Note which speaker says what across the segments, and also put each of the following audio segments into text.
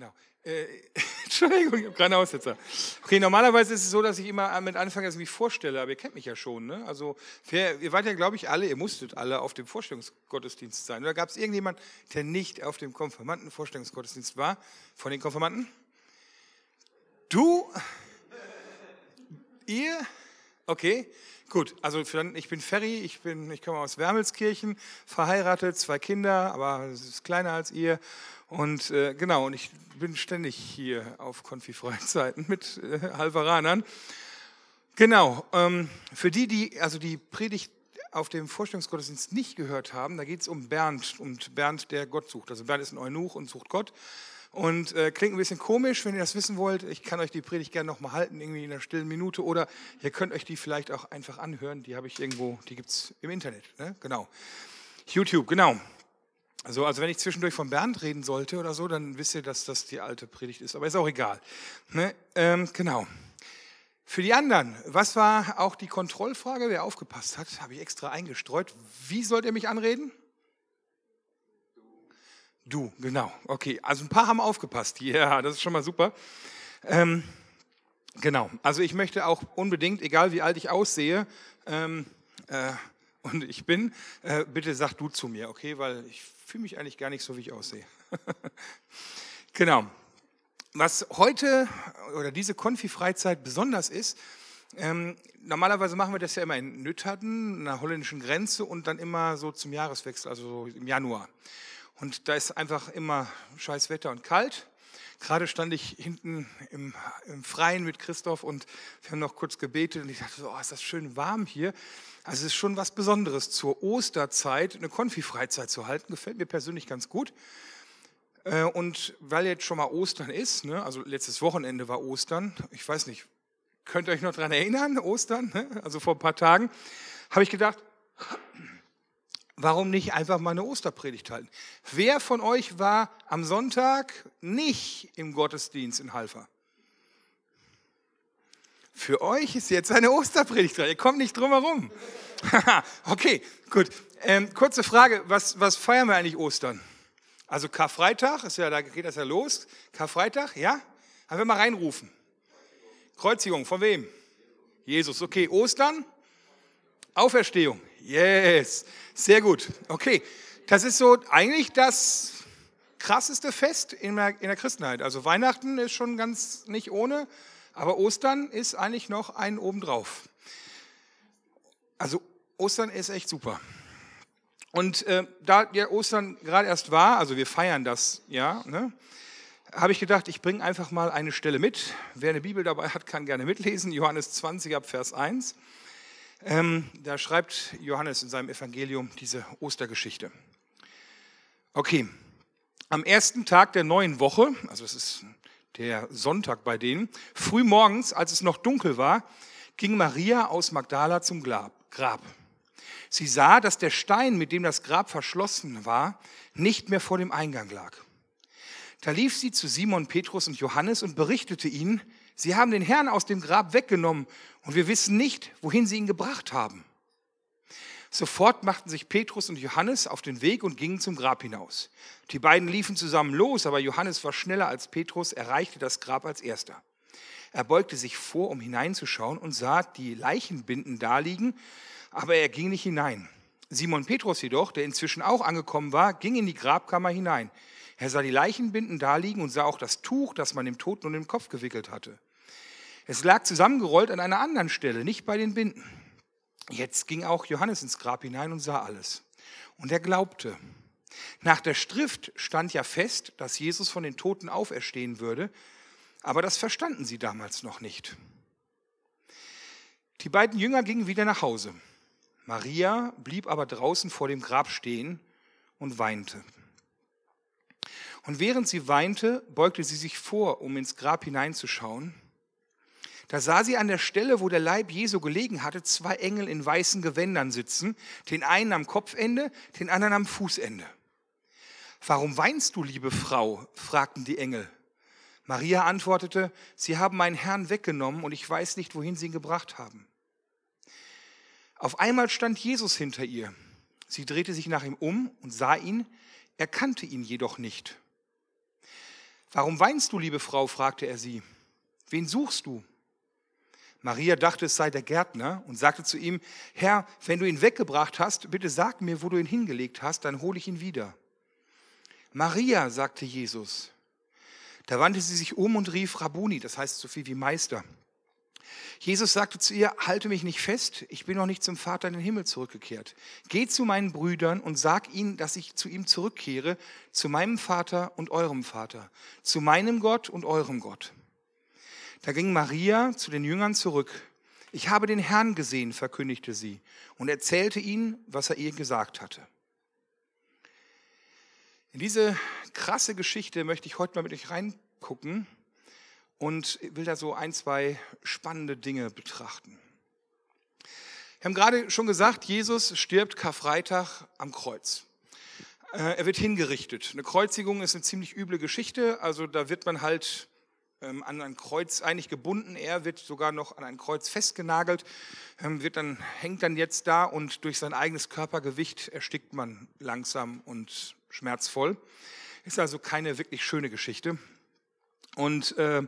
Speaker 1: Genau. Äh, Entschuldigung, ich habe einen Aussetzer. Okay, normalerweise ist es so, dass ich immer mit Anfang dass ich mich vorstelle, aber ihr kennt mich ja schon. Ne? Also, ihr wart ja, glaube ich, alle, ihr musstet alle auf dem Vorstellungsgottesdienst sein. Oder gab es irgendjemand, der nicht auf dem Konfirmanden-Vorstellungsgottesdienst war, von den Konfirmanden? Du? Ihr? Okay, gut. Also ich bin Ferry, ich, bin, ich komme aus Wermelskirchen, verheiratet, zwei Kinder, aber es ist kleiner als ihr. Und äh, genau, und ich bin ständig hier auf Konfi-Freizeiten mit äh, Halveranern. Genau, ähm, für die, die also die Predigt auf dem Vorstellungsgottesdienst nicht gehört haben, da geht es um Bernd und Bernd, der Gott sucht. Also Bernd ist ein Eunuch und sucht Gott. Und äh, klingt ein bisschen komisch, wenn ihr das wissen wollt. Ich kann euch die Predigt gerne nochmal halten, irgendwie in einer stillen Minute. Oder ihr könnt euch die vielleicht auch einfach anhören. Die habe ich irgendwo, die gibt es im Internet. Ne? Genau. YouTube, genau. Also, also wenn ich zwischendurch von Bernd reden sollte oder so, dann wisst ihr, dass das die alte Predigt ist. Aber ist auch egal. Ne? Ähm, genau. Für die anderen, was war auch die Kontrollfrage? Wer aufgepasst hat, habe ich extra eingestreut. Wie sollt ihr mich anreden? Du, genau. Okay, also ein paar haben aufgepasst. Ja, das ist schon mal super. Ähm, genau, also ich möchte auch unbedingt, egal wie alt ich aussehe, ähm, äh, und ich bin, äh, bitte sag du zu mir, okay, weil ich fühle mich eigentlich gar nicht so, wie ich aussehe. genau. Was heute oder diese Konfi-Freizeit besonders ist, ähm, normalerweise machen wir das ja immer in Nütterden, einer holländischen Grenze und dann immer so zum Jahreswechsel, also so im Januar. Und da ist einfach immer scheiß Wetter und kalt. Gerade stand ich hinten im, im Freien mit Christoph und wir haben noch kurz gebetet und ich dachte so, oh, ist das schön warm hier. Also es ist schon was Besonderes, zur Osterzeit eine Konfi-Freizeit zu halten. Gefällt mir persönlich ganz gut. Äh, und weil jetzt schon mal Ostern ist, ne, also letztes Wochenende war Ostern, ich weiß nicht, könnt ihr euch noch daran erinnern, Ostern, ne, also vor ein paar Tagen, habe ich gedacht, warum nicht einfach mal eine Osterpredigt halten? Wer von euch war am Sonntag nicht im Gottesdienst in Halfa? Für euch ist jetzt eine Osterpredigt dran. Ihr kommt nicht drum herum. okay, gut. Ähm, kurze Frage, was, was feiern wir eigentlich Ostern? Also Karfreitag, ist ja, da geht das ja los. Karfreitag, ja? Haben wir mal reinrufen. Kreuzigung, von wem? Jesus. Okay, Ostern? Auferstehung. Yes. Sehr gut. Okay, das ist so eigentlich das krasseste Fest in der, in der Christenheit. Also Weihnachten ist schon ganz nicht ohne. Aber Ostern ist eigentlich noch ein obendrauf. Also Ostern ist echt super. Und äh, da ja Ostern gerade erst war, also wir feiern das, ja, ne, habe ich gedacht, ich bringe einfach mal eine Stelle mit. Wer eine Bibel dabei hat, kann gerne mitlesen. Johannes 20 ab Vers 1. Ähm, da schreibt Johannes in seinem Evangelium diese Ostergeschichte. Okay, am ersten Tag der neuen Woche, also es ist der Sonntag bei denen. Früh morgens, als es noch dunkel war, ging Maria aus Magdala zum Grab. Sie sah, dass der Stein, mit dem das Grab verschlossen war, nicht mehr vor dem Eingang lag. Da lief sie zu Simon, Petrus und Johannes und berichtete ihnen, sie haben den Herrn aus dem Grab weggenommen und wir wissen nicht, wohin sie ihn gebracht haben. Sofort machten sich Petrus und Johannes auf den Weg und gingen zum Grab hinaus. Die beiden liefen zusammen los, aber Johannes war schneller als Petrus, erreichte das Grab als erster. Er beugte sich vor, um hineinzuschauen und sah die Leichenbinden daliegen, aber er ging nicht hinein. Simon Petrus jedoch, der inzwischen auch angekommen war, ging in die Grabkammer hinein. Er sah die Leichenbinden daliegen und sah auch das Tuch, das man dem Toten um den Kopf gewickelt hatte. Es lag zusammengerollt an einer anderen Stelle, nicht bei den Binden. Jetzt ging auch Johannes ins Grab hinein und sah alles. Und er glaubte. Nach der Schrift stand ja fest, dass Jesus von den Toten auferstehen würde, aber das verstanden sie damals noch nicht. Die beiden Jünger gingen wieder nach Hause. Maria blieb aber draußen vor dem Grab stehen und weinte. Und während sie weinte, beugte sie sich vor, um ins Grab hineinzuschauen. Da sah sie an der Stelle, wo der Leib Jesu gelegen hatte, zwei Engel in weißen Gewändern sitzen, den einen am Kopfende, den anderen am Fußende. Warum weinst du, liebe Frau? fragten die Engel. Maria antwortete, Sie haben meinen Herrn weggenommen und ich weiß nicht, wohin Sie ihn gebracht haben. Auf einmal stand Jesus hinter ihr. Sie drehte sich nach ihm um und sah ihn, erkannte ihn jedoch nicht. Warum weinst du, liebe Frau? fragte er sie. Wen suchst du? Maria dachte, es sei der Gärtner und sagte zu ihm, Herr, wenn du ihn weggebracht hast, bitte sag mir, wo du ihn hingelegt hast, dann hole ich ihn wieder. Maria, sagte Jesus. Da wandte sie sich um und rief Rabuni, das heißt so viel wie Meister. Jesus sagte zu ihr, halte mich nicht fest, ich bin noch nicht zum Vater in den Himmel zurückgekehrt. Geh zu meinen Brüdern und sag ihnen, dass ich zu ihm zurückkehre, zu meinem Vater und eurem Vater, zu meinem Gott und eurem Gott. Da ging Maria zu den Jüngern zurück. Ich habe den Herrn gesehen, verkündigte sie und erzählte ihnen, was er ihr gesagt hatte. In diese krasse Geschichte möchte ich heute mal mit euch reingucken und will da so ein, zwei spannende Dinge betrachten. Wir haben gerade schon gesagt, Jesus stirbt Karfreitag am Kreuz. Äh, er wird hingerichtet. Eine Kreuzigung ist eine ziemlich üble Geschichte. Also da wird man halt ähm, an ein Kreuz eigentlich gebunden. Er wird sogar noch an ein Kreuz festgenagelt, ähm, wird dann, hängt dann jetzt da und durch sein eigenes Körpergewicht erstickt man langsam und schmerzvoll. Ist also keine wirklich schöne Geschichte. Und äh,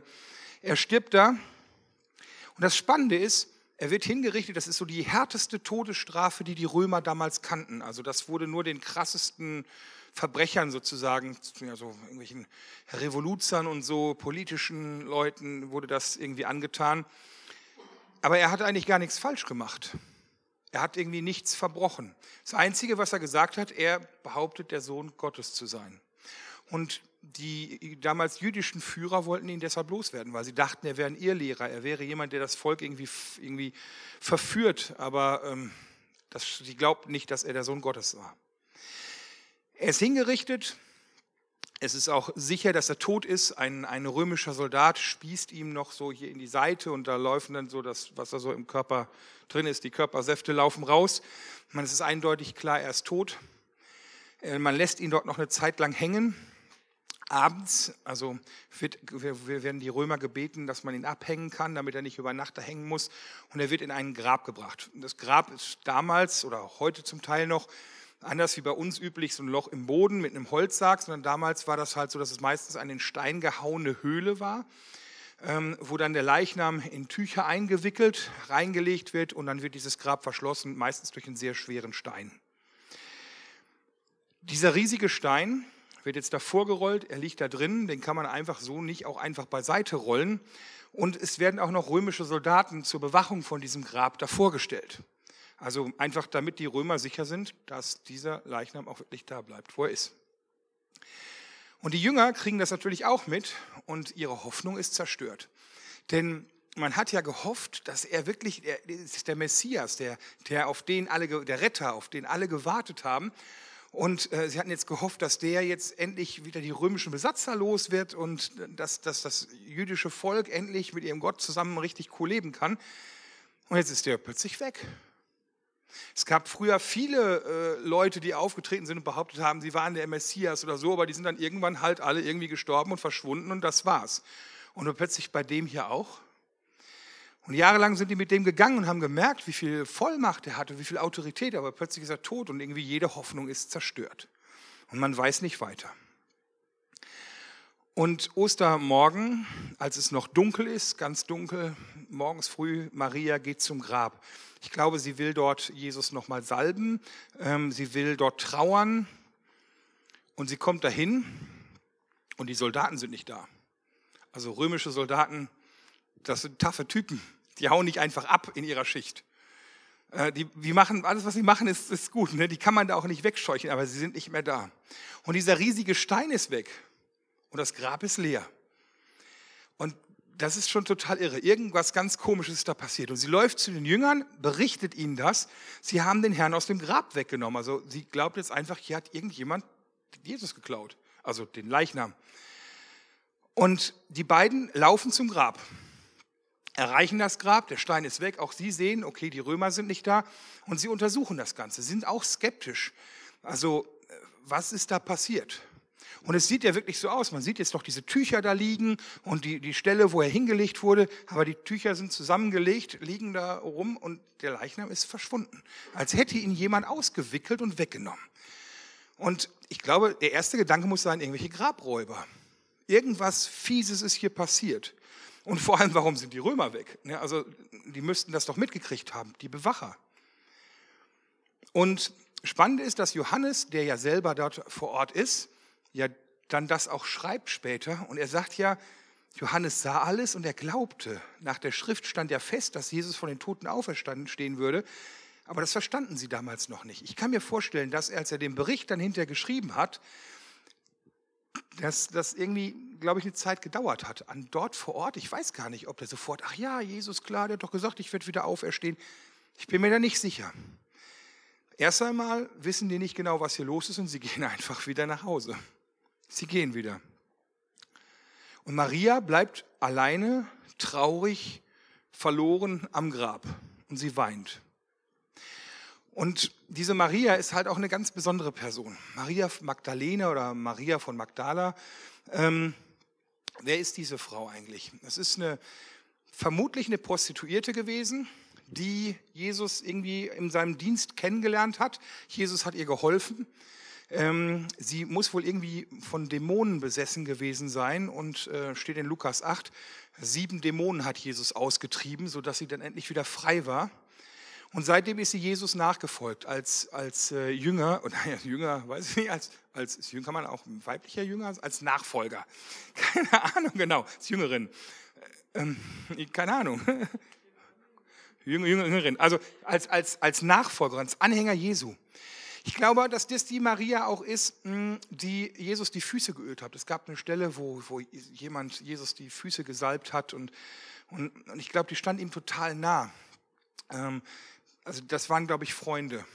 Speaker 1: er stirbt da. Und das Spannende ist, er wird hingerichtet, das ist so die härteste Todesstrafe, die die Römer damals kannten. Also das wurde nur den krassesten Verbrechern sozusagen, also irgendwelchen Revoluzern und so, politischen Leuten wurde das irgendwie angetan. Aber er hat eigentlich gar nichts falsch gemacht. Er hat irgendwie nichts verbrochen. Das Einzige, was er gesagt hat, er behauptet, der Sohn Gottes zu sein. Und die damals jüdischen Führer wollten ihn deshalb loswerden, weil sie dachten, er wäre ein Irrlehrer, er wäre jemand, der das Volk irgendwie, irgendwie verführt. Aber ähm, das, sie glaubten nicht, dass er der Sohn Gottes war. Er ist hingerichtet. Es ist auch sicher, dass er tot ist. Ein, ein römischer Soldat spießt ihm noch so hier in die Seite und da laufen dann so das, was da so im Körper drin ist. Die Körpersäfte laufen raus. Man, es ist eindeutig klar, er ist tot. Äh, man lässt ihn dort noch eine Zeit lang hängen. Abends, also wird, wir werden die Römer gebeten, dass man ihn abhängen kann, damit er nicht über Nacht da hängen muss. Und er wird in ein Grab gebracht. Das Grab ist damals oder heute zum Teil noch anders wie bei uns üblich so ein Loch im Boden mit einem Holzsarg, sondern damals war das halt so, dass es meistens eine in Stein gehauene Höhle war, ähm, wo dann der Leichnam in Tücher eingewickelt, reingelegt wird und dann wird dieses Grab verschlossen, meistens durch einen sehr schweren Stein. Dieser riesige Stein wird jetzt davor gerollt, er liegt da drin, den kann man einfach so nicht auch einfach beiseite rollen. Und es werden auch noch römische Soldaten zur Bewachung von diesem Grab davor gestellt. Also einfach damit die Römer sicher sind, dass dieser Leichnam auch wirklich da bleibt, wo er ist. Und die Jünger kriegen das natürlich auch mit und ihre Hoffnung ist zerstört. Denn man hat ja gehofft, dass er wirklich, der, der Messias, der, der, auf den alle, der Retter, auf den alle gewartet haben. Und äh, sie hatten jetzt gehofft, dass der jetzt endlich wieder die römischen Besatzer los wird und dass, dass das jüdische Volk endlich mit ihrem Gott zusammen richtig cool leben kann. Und jetzt ist der plötzlich weg. Es gab früher viele äh, Leute, die aufgetreten sind und behauptet haben, sie waren der Messias oder so, aber die sind dann irgendwann halt alle irgendwie gestorben und verschwunden und das war's. Und plötzlich bei dem hier auch. Und jahrelang sind die mit dem gegangen und haben gemerkt, wie viel Vollmacht er hatte, wie viel Autorität, aber plötzlich ist er tot und irgendwie jede Hoffnung ist zerstört. Und man weiß nicht weiter. Und Ostermorgen, als es noch dunkel ist, ganz dunkel, morgens früh, Maria geht zum Grab. Ich glaube, sie will dort Jesus nochmal salben, ähm, sie will dort trauern und sie kommt dahin und die Soldaten sind nicht da. Also römische Soldaten, das sind taffe Typen, die hauen nicht einfach ab in ihrer Schicht. Äh, die, die machen, alles, was sie machen, ist, ist gut. Ne? Die kann man da auch nicht wegscheuchen, aber sie sind nicht mehr da. Und dieser riesige Stein ist weg und das Grab ist leer. Und das ist schon total irre. Irgendwas ganz Komisches ist da passiert. Und sie läuft zu den Jüngern, berichtet ihnen das. Sie haben den Herrn aus dem Grab weggenommen. Also sie glaubt jetzt einfach, hier hat irgendjemand Jesus geklaut. Also den Leichnam. Und die beiden laufen zum Grab, erreichen das Grab, der Stein ist weg, auch sie sehen, okay, die Römer sind nicht da und sie untersuchen das Ganze, sind auch skeptisch. Also was ist da passiert? Und es sieht ja wirklich so aus. Man sieht jetzt doch diese Tücher da liegen und die, die Stelle, wo er hingelegt wurde. Aber die Tücher sind zusammengelegt, liegen da rum und der Leichnam ist verschwunden. Als hätte ihn jemand ausgewickelt und weggenommen. Und ich glaube, der erste Gedanke muss sein, irgendwelche Grabräuber. Irgendwas Fieses ist hier passiert. Und vor allem, warum sind die Römer weg? Also, die müssten das doch mitgekriegt haben, die Bewacher. Und spannend ist, dass Johannes, der ja selber dort vor Ort ist, ja dann das auch schreibt später. Und er sagt ja, Johannes sah alles und er glaubte. Nach der Schrift stand ja fest, dass Jesus von den Toten auferstanden stehen würde. Aber das verstanden sie damals noch nicht. Ich kann mir vorstellen, dass er, als er den Bericht dann hinterher geschrieben hat, dass das irgendwie, glaube ich, eine Zeit gedauert hat. An dort vor Ort, ich weiß gar nicht, ob der sofort, ach ja, Jesus, klar, der hat doch gesagt, ich werde wieder auferstehen. Ich bin mir da nicht sicher. Erst einmal wissen die nicht genau, was hier los ist und sie gehen einfach wieder nach Hause. Sie gehen wieder. Und Maria bleibt alleine, traurig, verloren am Grab und sie weint. Und diese Maria ist halt auch eine ganz besondere Person. Maria Magdalene oder Maria von Magdala. Ähm, wer ist diese Frau eigentlich? Es ist eine, vermutlich eine Prostituierte gewesen, die Jesus irgendwie in seinem Dienst kennengelernt hat. Jesus hat ihr geholfen. Ähm, sie muss wohl irgendwie von Dämonen besessen gewesen sein und äh, steht in Lukas 8, sieben Dämonen hat Jesus ausgetrieben, sodass sie dann endlich wieder frei war. Und seitdem ist sie Jesus nachgefolgt als, als äh, Jünger, oder ja, Jünger, weiß ich nicht, als, als Jünger kann man auch weiblicher Jünger, als Nachfolger. Keine Ahnung, genau, als Jüngerin. Äh, ähm, keine Ahnung. Jünger, Jüngerin, also als, als, als Nachfolger, als Anhänger Jesu. Ich glaube, dass das die Maria auch ist, hm, die Jesus die Füße geölt hat. Es gab eine Stelle, wo, wo jemand Jesus die Füße gesalbt hat und, und, und ich glaube, die stand ihm total nah. Ähm, also das waren, glaube ich, Freunde.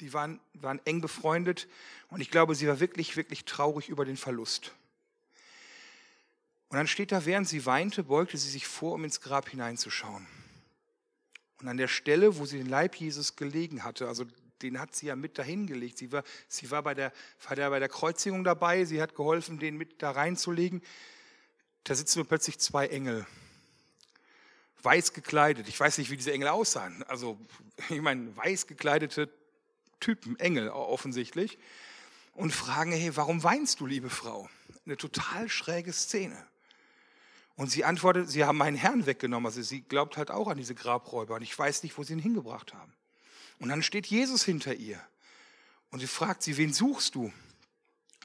Speaker 1: Die waren, waren eng befreundet und ich glaube, sie war wirklich, wirklich traurig über den Verlust. Und dann steht da, während sie weinte, beugte sie sich vor, um ins Grab hineinzuschauen. Und an der Stelle, wo sie den Leib Jesus gelegen hatte, also den hat sie ja mit dahin gelegt. Sie war, sie war bei, der, war der, bei der Kreuzigung dabei, sie hat geholfen, den mit da reinzulegen. Da sitzen nur plötzlich zwei Engel weiß gekleidet. Ich weiß nicht, wie diese Engel aussahen. Also, ich meine, weiß gekleidete Typen, Engel offensichtlich. Und fragen, hey, warum weinst du, liebe Frau? Eine total schräge Szene. Und sie antwortet, sie haben meinen Herrn weggenommen. Also sie glaubt halt auch an diese Grabräuber. Und ich weiß nicht, wo sie ihn hingebracht haben. Und dann steht Jesus hinter ihr. Und sie fragt sie, wen suchst du?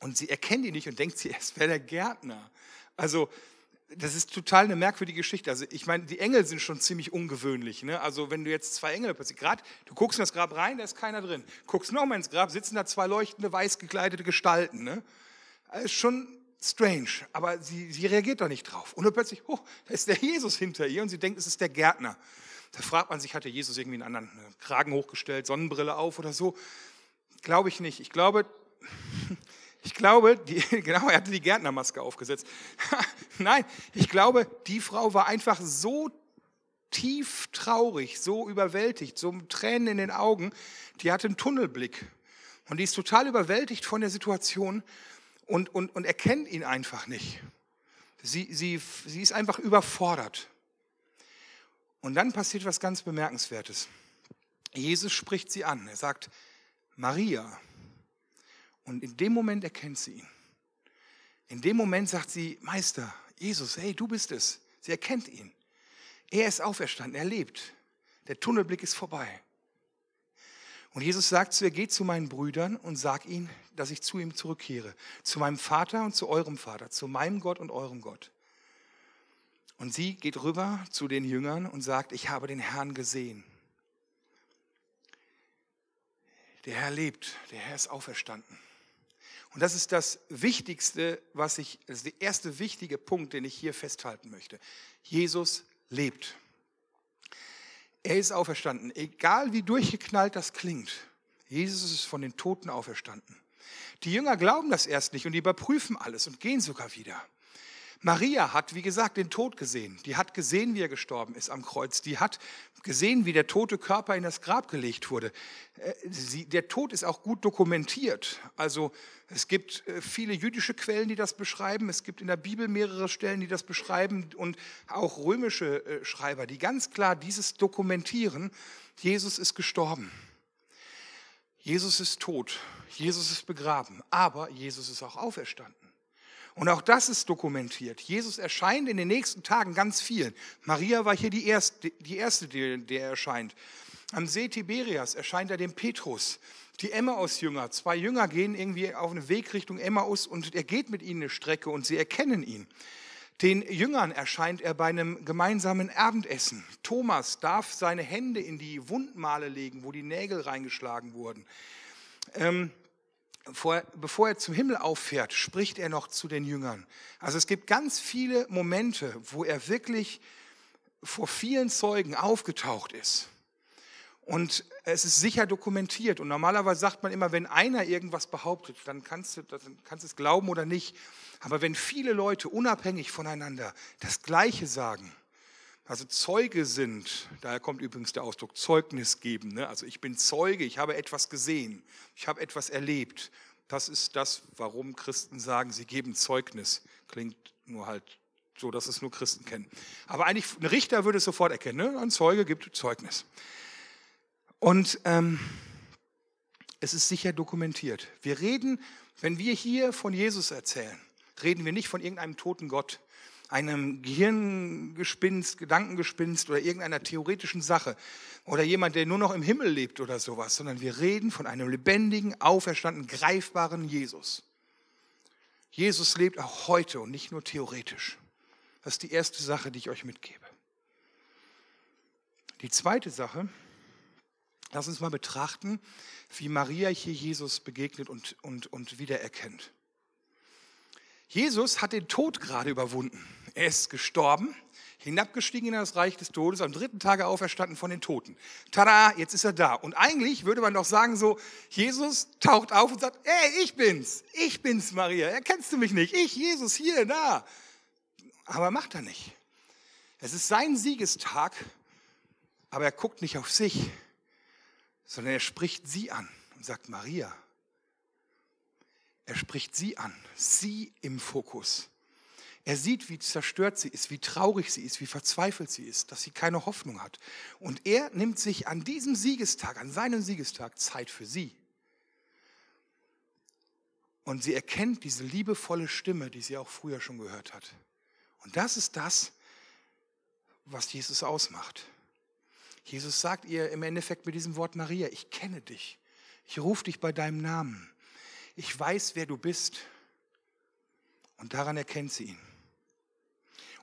Speaker 1: Und sie erkennt ihn nicht und denkt, sie, es wäre der Gärtner. Also das ist total eine merkwürdige Geschichte. Also ich meine, die Engel sind schon ziemlich ungewöhnlich. Ne? Also wenn du jetzt zwei Engel plötzlich, gerade, du guckst in das Grab rein, da ist keiner drin. Guckst nochmal ins Grab, sitzen da zwei leuchtende, weiß gekleidete Gestalten. Ne? Das ist schon strange, aber sie, sie reagiert doch nicht drauf. Und plötzlich, oh, da ist der Jesus hinter ihr und sie denkt, es ist der Gärtner. Da fragt man sich, hat der Jesus irgendwie einen anderen Kragen hochgestellt, Sonnenbrille auf oder so? Glaube ich nicht. Ich glaube, ich glaube, die, genau, er hatte die Gärtnermaske aufgesetzt. Nein, ich glaube, die Frau war einfach so tief traurig, so überwältigt, so mit Tränen in den Augen. Die hatte einen Tunnelblick. Und die ist total überwältigt von der Situation und, und, und erkennt ihn einfach nicht. Sie, sie, sie ist einfach überfordert. Und dann passiert was ganz Bemerkenswertes. Jesus spricht sie an. Er sagt, Maria. Und in dem Moment erkennt sie ihn. In dem Moment sagt sie, Meister, Jesus, hey, du bist es. Sie erkennt ihn. Er ist auferstanden, er lebt. Der Tunnelblick ist vorbei. Und Jesus sagt zu ihr, geht zu meinen Brüdern und sag ihnen, dass ich zu ihm zurückkehre. Zu meinem Vater und zu eurem Vater, zu meinem Gott und eurem Gott. Und sie geht rüber zu den Jüngern und sagt, ich habe den Herrn gesehen. Der Herr lebt, der Herr ist auferstanden. Und das ist das Wichtigste, was ich, das ist der erste wichtige Punkt, den ich hier festhalten möchte. Jesus lebt. Er ist auferstanden. Egal wie durchgeknallt das klingt, Jesus ist von den Toten auferstanden. Die Jünger glauben das erst nicht und überprüfen alles und gehen sogar wieder. Maria hat, wie gesagt, den Tod gesehen. Die hat gesehen, wie er gestorben ist am Kreuz. Die hat gesehen, wie der tote Körper in das Grab gelegt wurde. Äh, sie, der Tod ist auch gut dokumentiert. Also es gibt äh, viele jüdische Quellen, die das beschreiben. Es gibt in der Bibel mehrere Stellen, die das beschreiben und auch römische äh, Schreiber, die ganz klar dieses dokumentieren. Jesus ist gestorben. Jesus ist tot. Jesus ist begraben. Aber Jesus ist auch auferstanden. Und auch das ist dokumentiert. Jesus erscheint in den nächsten Tagen ganz vielen. Maria war hier die erste, die erste der erscheint. Am See Tiberias erscheint er dem Petrus. Die Emmaus-Jünger, zwei Jünger gehen irgendwie auf einen Weg Richtung Emmaus und er geht mit ihnen eine Strecke und sie erkennen ihn. Den Jüngern erscheint er bei einem gemeinsamen Abendessen. Thomas darf seine Hände in die Wundmale legen, wo die Nägel reingeschlagen wurden. Ähm, vor, bevor er zum Himmel auffährt, spricht er noch zu den Jüngern. Also es gibt ganz viele Momente, wo er wirklich vor vielen Zeugen aufgetaucht ist. Und es ist sicher dokumentiert. Und normalerweise sagt man immer, wenn einer irgendwas behauptet, dann kannst du, dann kannst du es glauben oder nicht. Aber wenn viele Leute unabhängig voneinander das Gleiche sagen, also Zeuge sind, daher kommt übrigens der Ausdruck Zeugnis geben. Ne? Also ich bin Zeuge, ich habe etwas gesehen, ich habe etwas erlebt. Das ist das, warum Christen sagen, sie geben Zeugnis. Klingt nur halt so, dass es nur Christen kennen. Aber eigentlich, ein Richter würde es sofort erkennen. Ne? Ein Zeuge gibt Zeugnis. Und ähm, es ist sicher dokumentiert. Wir reden, wenn wir hier von Jesus erzählen, reden wir nicht von irgendeinem toten Gott einem Gehirngespinst, Gedankengespinst oder irgendeiner theoretischen Sache oder jemand, der nur noch im Himmel lebt oder sowas, sondern wir reden von einem lebendigen, auferstandenen, greifbaren Jesus. Jesus lebt auch heute und nicht nur theoretisch. Das ist die erste Sache, die ich euch mitgebe. Die zweite Sache, lass uns mal betrachten, wie Maria hier Jesus begegnet und, und, und wiedererkennt. Jesus hat den Tod gerade überwunden. Er ist gestorben, hinabgestiegen in das Reich des Todes, am dritten Tage auferstanden von den Toten. Tada, jetzt ist er da. Und eigentlich würde man doch sagen so, Jesus taucht auf und sagt, ey, ich bin's, ich bin's, Maria, erkennst du mich nicht? Ich, Jesus, hier, da. Aber macht er nicht. Es ist sein Siegestag, aber er guckt nicht auf sich, sondern er spricht sie an und sagt, Maria, er spricht sie an, sie im Fokus. Er sieht, wie zerstört sie ist, wie traurig sie ist, wie verzweifelt sie ist, dass sie keine Hoffnung hat. Und er nimmt sich an diesem Siegestag, an seinem Siegestag Zeit für sie. Und sie erkennt diese liebevolle Stimme, die sie auch früher schon gehört hat. Und das ist das, was Jesus ausmacht. Jesus sagt ihr im Endeffekt mit diesem Wort Maria, ich kenne dich. Ich rufe dich bei deinem Namen ich weiß, wer du bist. Und daran erkennt sie ihn.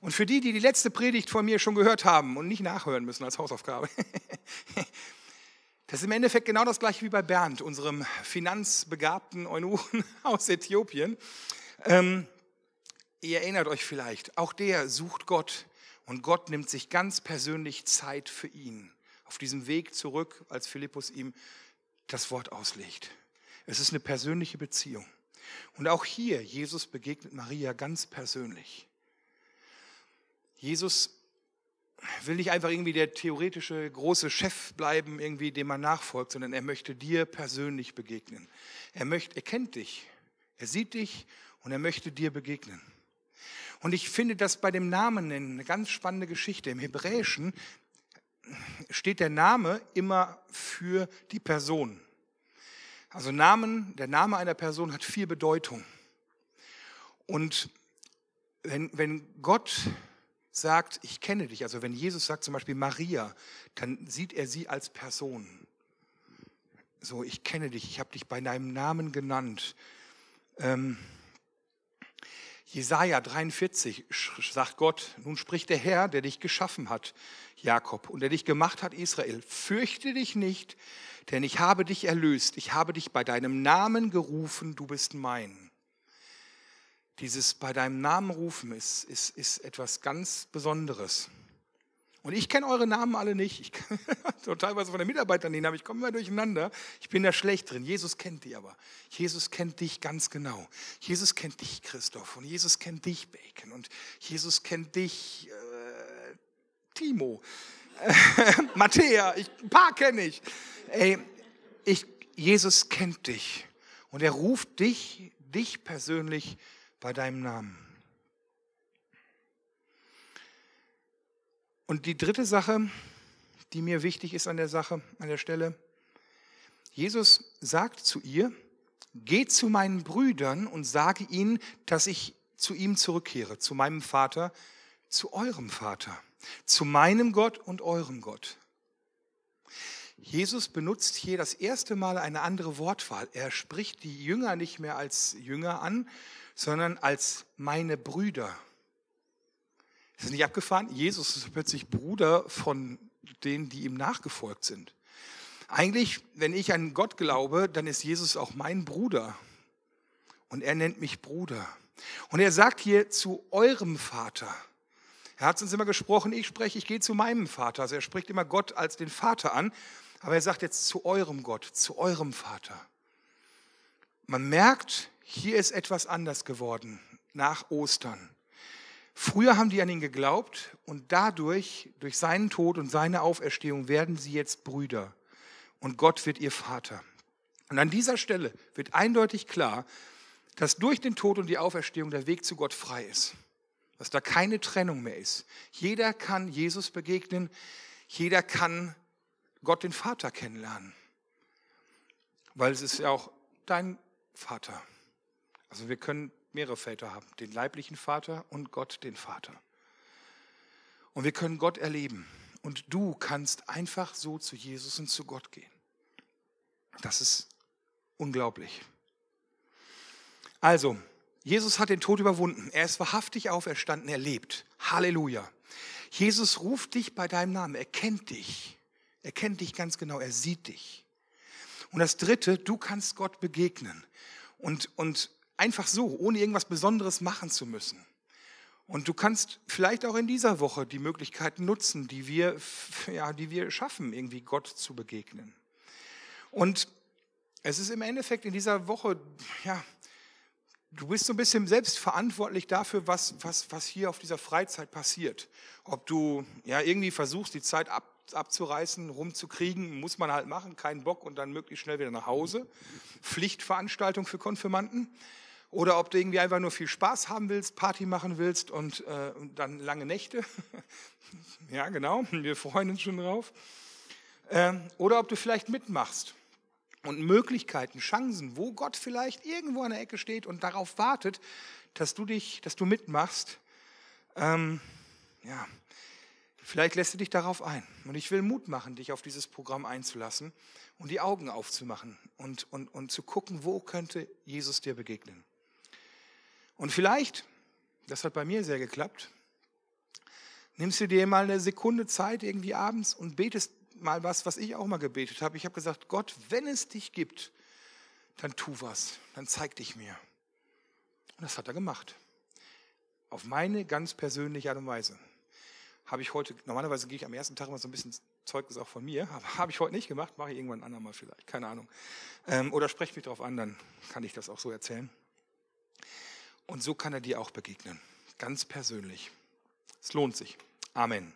Speaker 1: Und für die, die die letzte Predigt von mir schon gehört haben und nicht nachhören müssen als Hausaufgabe, das ist im Endeffekt genau das gleiche wie bei Bernd, unserem finanzbegabten Eunuchen aus Äthiopien. Ähm, ihr erinnert euch vielleicht, auch der sucht Gott und Gott nimmt sich ganz persönlich Zeit für ihn. Auf diesem Weg zurück, als Philippus ihm das Wort auslegt. Es ist eine persönliche Beziehung. Und auch hier, Jesus begegnet Maria ganz persönlich. Jesus will nicht einfach irgendwie der theoretische große Chef bleiben, irgendwie dem man nachfolgt, sondern er möchte dir persönlich begegnen. Er möchte, er kennt dich, er sieht dich und er möchte dir begegnen. Und ich finde das bei dem Namen eine ganz spannende Geschichte. Im Hebräischen steht der Name immer für die Person. Also Namen, der Name einer Person hat viel Bedeutung. Und wenn, wenn Gott sagt, ich kenne dich, also wenn Jesus sagt zum Beispiel Maria, dann sieht er sie als Person. So, ich kenne dich, ich habe dich bei deinem Namen genannt. Ähm, Jesaja 43 sagt Gott, nun spricht der Herr, der dich geschaffen hat, Jakob, und der dich gemacht hat, Israel. Fürchte dich nicht, denn ich habe dich erlöst, ich habe dich bei deinem Namen gerufen, du bist mein. Dieses bei deinem Namen rufen ist, ist, ist etwas ganz Besonderes. Und ich kenne eure Namen alle nicht. Ich kann, teilweise von den Mitarbeitern nicht, aber ich komme immer durcheinander. Ich bin da schlecht drin. Jesus kennt die aber. Jesus kennt dich ganz genau. Jesus kennt dich, Christoph. Und Jesus kennt dich, Bacon. Und Jesus kennt dich, äh, Timo. Matthäa. Ich, ein paar kenne ich. Ey, ich, Jesus kennt dich und er ruft dich, dich persönlich bei deinem Namen. Und die dritte Sache, die mir wichtig ist an der Sache, an der Stelle, Jesus sagt zu ihr, geh zu meinen Brüdern und sage ihnen, dass ich zu ihm zurückkehre, zu meinem Vater, zu eurem Vater, zu meinem Gott und eurem Gott. Jesus benutzt hier das erste Mal eine andere Wortwahl. Er spricht die Jünger nicht mehr als Jünger an, sondern als meine Brüder. Ist nicht abgefahren? Jesus ist plötzlich Bruder von denen, die ihm nachgefolgt sind. Eigentlich, wenn ich an Gott glaube, dann ist Jesus auch mein Bruder. Und er nennt mich Bruder. Und er sagt hier zu eurem Vater. Er hat uns immer gesprochen, ich spreche, ich gehe zu meinem Vater. Also er spricht immer Gott als den Vater an. Aber er sagt jetzt zu eurem Gott, zu eurem Vater. Man merkt, hier ist etwas anders geworden nach Ostern. Früher haben die an ihn geglaubt und dadurch, durch seinen Tod und seine Auferstehung, werden sie jetzt Brüder und Gott wird ihr Vater. Und an dieser Stelle wird eindeutig klar, dass durch den Tod und die Auferstehung der Weg zu Gott frei ist. Dass da keine Trennung mehr ist. Jeder kann Jesus begegnen. Jeder kann Gott den Vater kennenlernen. Weil es ist ja auch dein Vater. Also wir können mehrere Väter haben. Den leiblichen Vater und Gott den Vater. Und wir können Gott erleben. Und du kannst einfach so zu Jesus und zu Gott gehen. Das ist unglaublich. Also, Jesus hat den Tod überwunden. Er ist wahrhaftig auferstanden. Er lebt. Halleluja. Jesus ruft dich bei deinem Namen. Er kennt dich. Er kennt dich ganz genau. Er sieht dich. Und das Dritte, du kannst Gott begegnen. Und, und einfach so, ohne irgendwas Besonderes machen zu müssen. Und du kannst vielleicht auch in dieser Woche die Möglichkeiten nutzen, die wir, ja, die wir schaffen, irgendwie Gott zu begegnen. Und es ist im Endeffekt in dieser Woche, ja, du bist so ein bisschen selbst verantwortlich dafür, was, was, was hier auf dieser Freizeit passiert. Ob du ja irgendwie versuchst, die Zeit ab, abzureißen, rumzukriegen, muss man halt machen, keinen Bock und dann möglichst schnell wieder nach Hause. Pflichtveranstaltung für Konfirmanden. Oder ob du irgendwie einfach nur viel Spaß haben willst, Party machen willst und, äh, dann lange Nächte. ja, genau, wir freuen uns schon drauf. Ähm, oder ob du vielleicht mitmachst und Möglichkeiten, Chancen, wo Gott vielleicht irgendwo an der Ecke steht und darauf wartet, dass du dich, dass du mitmachst. Ähm, ja, vielleicht lässt du dich darauf ein. Und ich will Mut machen, dich auf dieses Programm einzulassen und die Augen aufzumachen und, und, und zu gucken, wo könnte Jesus dir begegnen. Und vielleicht, das hat bei mir sehr geklappt, nimmst du dir mal eine Sekunde Zeit irgendwie abends und betest mal was, was ich auch mal gebetet habe. Ich habe gesagt, Gott, wenn es dich gibt, dann tu was, dann zeig dich mir. Und das hat er gemacht. Auf meine ganz persönliche Art und Weise. Habe ich heute, normalerweise gehe ich am ersten Tag immer so ein bisschen Zeugnis auch von mir, aber habe ich heute nicht gemacht, mache ich irgendwann ein andermal vielleicht, keine Ahnung. Ähm, oder spreche mich darauf an, dann kann ich das auch so erzählen. Und so kann er dir auch begegnen, ganz persönlich. Es lohnt sich. Amen.